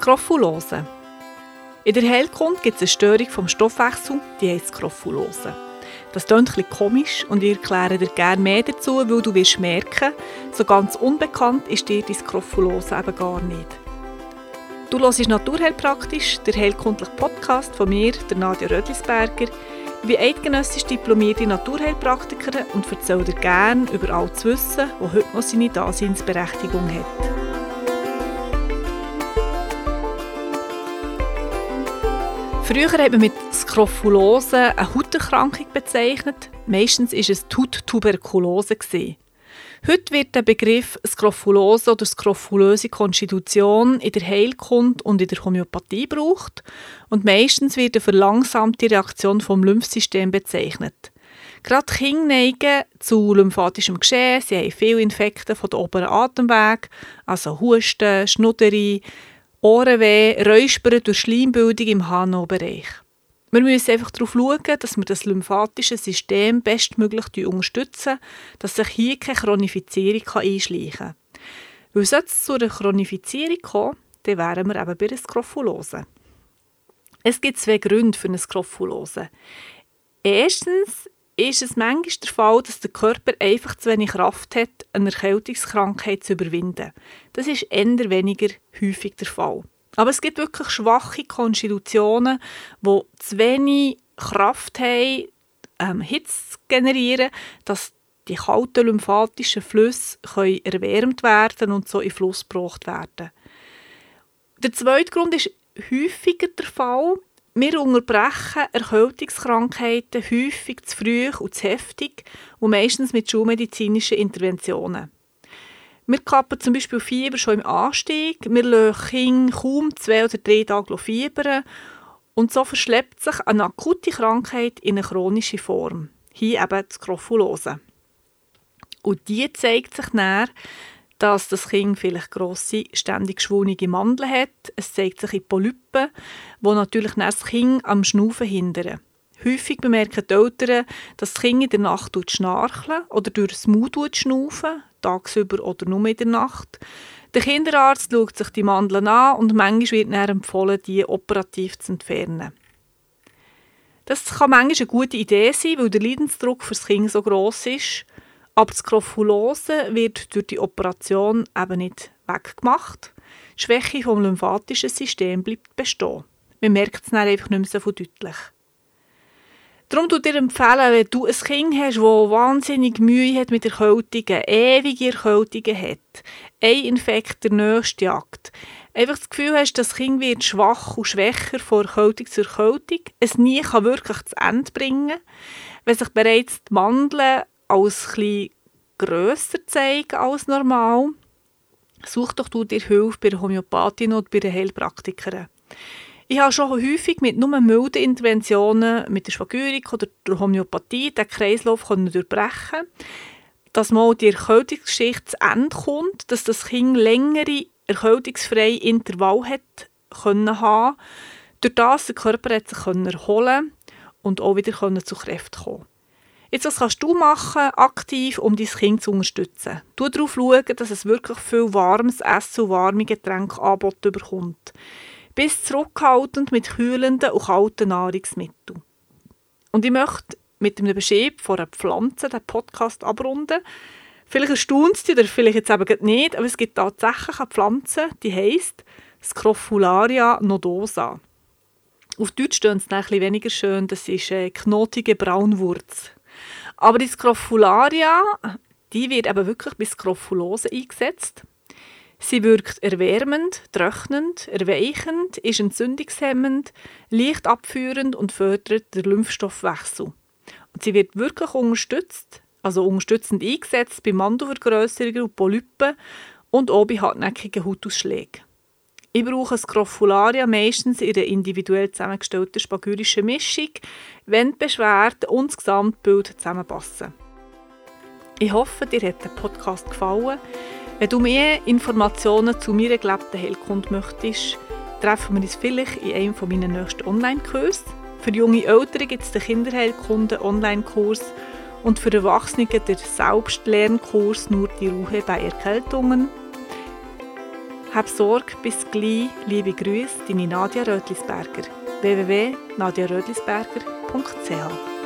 Skrophulose. In der Heilkunde gibt es eine Störung vom Stoffwechsel, die heißt Skrophulose. Das klingt ein komisch und ich erkläre dir gerne mehr dazu, weil du wirst merken, so ganz unbekannt ist dir die Skrophulose eben gar nicht. Du hörst Naturheilpraktisch, der heilkundliche Podcast von mir, der Nadja Rödlisberger. Bin eidgenössisch diplomierte Naturheilpraktikerin und erzähle dir gerne über all das Wissen, das heute noch seine Daseinsberechtigung hat. Früher hat man mit Skrophulose eine Hauterkrankung bezeichnet. Meistens war es Hauttuberkulose. Heute wird der Begriff Skrophulose oder skrophulöse Konstitution in der Heilkunde und in der Homöopathie gebraucht und meistens wird eine verlangsamte Reaktion vom Lymphsystem bezeichnet. Gerade Kinder neigen zu lymphatischem Geschehen, sie haben viele Infekte von den oberen Atemwegen, also Husten, Schnudderi, Ohrenweh, Räuspern durch Schleimbildung im HNO-Bereich. Wir müssen einfach darauf schauen, dass wir das lymphatische System bestmöglich unterstützen, dass sich hier keine Chronifizierung einschleichen kann. Weil sollte es zu einer Chronifizierung kommen, dann wären wir eben bei einer Skrophulose. Es gibt zwei Gründe für eine Skrophulose. Erstens ist es manchmal der Fall, dass der Körper einfach zu wenig Kraft hat, eine Erkältungskrankheit zu überwinden. Das ist eher weniger häufig der Fall. Aber es gibt wirklich schwache Konstitutionen, die zu wenig Kraft haben, ähm, Hitze zu generieren, dass die kalten lymphatischen Flüsse erwärmt werden und so in Fluss gebracht werden. Der zweite Grund ist häufiger der Fall, wir unterbrechen Erkältungskrankheiten häufig zu früh und zu heftig und meistens mit schulmedizinischen Interventionen. Wir kappen zum Beispiel Fieber schon im Anstieg, wir lassen kaum zwei oder drei Tage fiebern und so verschleppt sich eine akute Krankheit in eine chronische Form. Hier eben die Skrophulose. Und die zeigt sich dann dass das Kind vielleicht grosse, ständig geschwungene Mandeln hat. Es zeigt sich in Polypen, die natürlich das Kind am Schnaufen hindern. Häufig bemerken die Eltern, dass das Kind in der Nacht schnarchen oder durch das Mund schnaufen, tagsüber oder nur in der Nacht. Der Kinderarzt schaut sich die Mandeln an und manchmal wird dann empfohlen, die operativ zu entfernen. Das kann manchmal eine gute Idee sein, weil der Leidensdruck für das Kind so groß ist aber die Skrophulose wird durch die Operation eben nicht weggemacht. Die Schwäche vom lymphatischen System bleibt bestehen. Man merkt es dann einfach nicht mehr so deutlich. Darum tut dir empfehlen, wenn du ein Kind hast, das wahnsinnig Mühe hat mit Erkältungen, ewige Erkältungen hat, ein Infekt der nächste jagt, einfach das Gefühl hast, das Kind wird schwach und schwächer von Erkältung zu Erkältung, es nie kann wirklich zu Ende bringen, wenn sich bereits die Mandeln als etwas grösser zeigen als normal, such doch du dir Hilfe bei der Homöopathin oder bei der Heilpraktikerin. Ich habe schon häufig mit nur milden Interventionen mit der Schwagürik oder der Homöopathie den Kreislauf durchbrechen dass mal die Erkältungsgeschichte zu Ende kommt, dass das Kind längere erkältungsfreie Intervall hat können haben, durch das der Körper hat sich erholen und auch wieder zu Kräften kommen. Jetzt, was kannst du machen, aktiv, um dein Kind zu unterstützen? Du darauf schauen, dass es wirklich viel warmes Essen und warme Getränke bekommt. Bis zurückhaltend mit kühlenden und kalten Nahrungsmitteln. Und ich möchte mit einem Beschrieb von einer Pflanze den Podcast abrunden. Vielleicht erstaunt es dich oder vielleicht jetzt eben nicht, aber es gibt tatsächlich eine Pflanze, die heisst Scrophularia nodosa. Auf Deutsch steht es ein bisschen weniger schön, das ist eine knotige Braunwurz. Aber die Scrophularia, die wird eben wirklich bei Skrophulose eingesetzt. Sie wirkt erwärmend, trocknend, erweichend, ist entzündungshemmend, leicht abführend und fördert den Lymphstoffwechsel. Und sie wird wirklich unterstützt, also unterstützend eingesetzt bei Mandelvergrößerungen und Polypen und auch bei hartnäckigen Hautausschlägen. Ich brauche Scrophularia meistens in einer individuell zusammengestellten spagyrischen Mischung, wenn die Beschwerden und das Gesamtbild zusammenpassen. Ich hoffe, dir hat der Podcast gefallen. Wenn du mehr Informationen zu meiner gelebten Heilkunde möchtest, treffen wir uns vielleicht in einem meiner nächsten Online-Kurse. Für junge Eltern gibt es den Kinderheilkunde-Online-Kurs und für Erwachsene den Selbstlernkurs «Nur die Ruhe bei Erkältungen». Hab Sorge, bis gleich, liebe Grüße, deine Nadia Rötlisberger. www.nadiarötlisberger.ch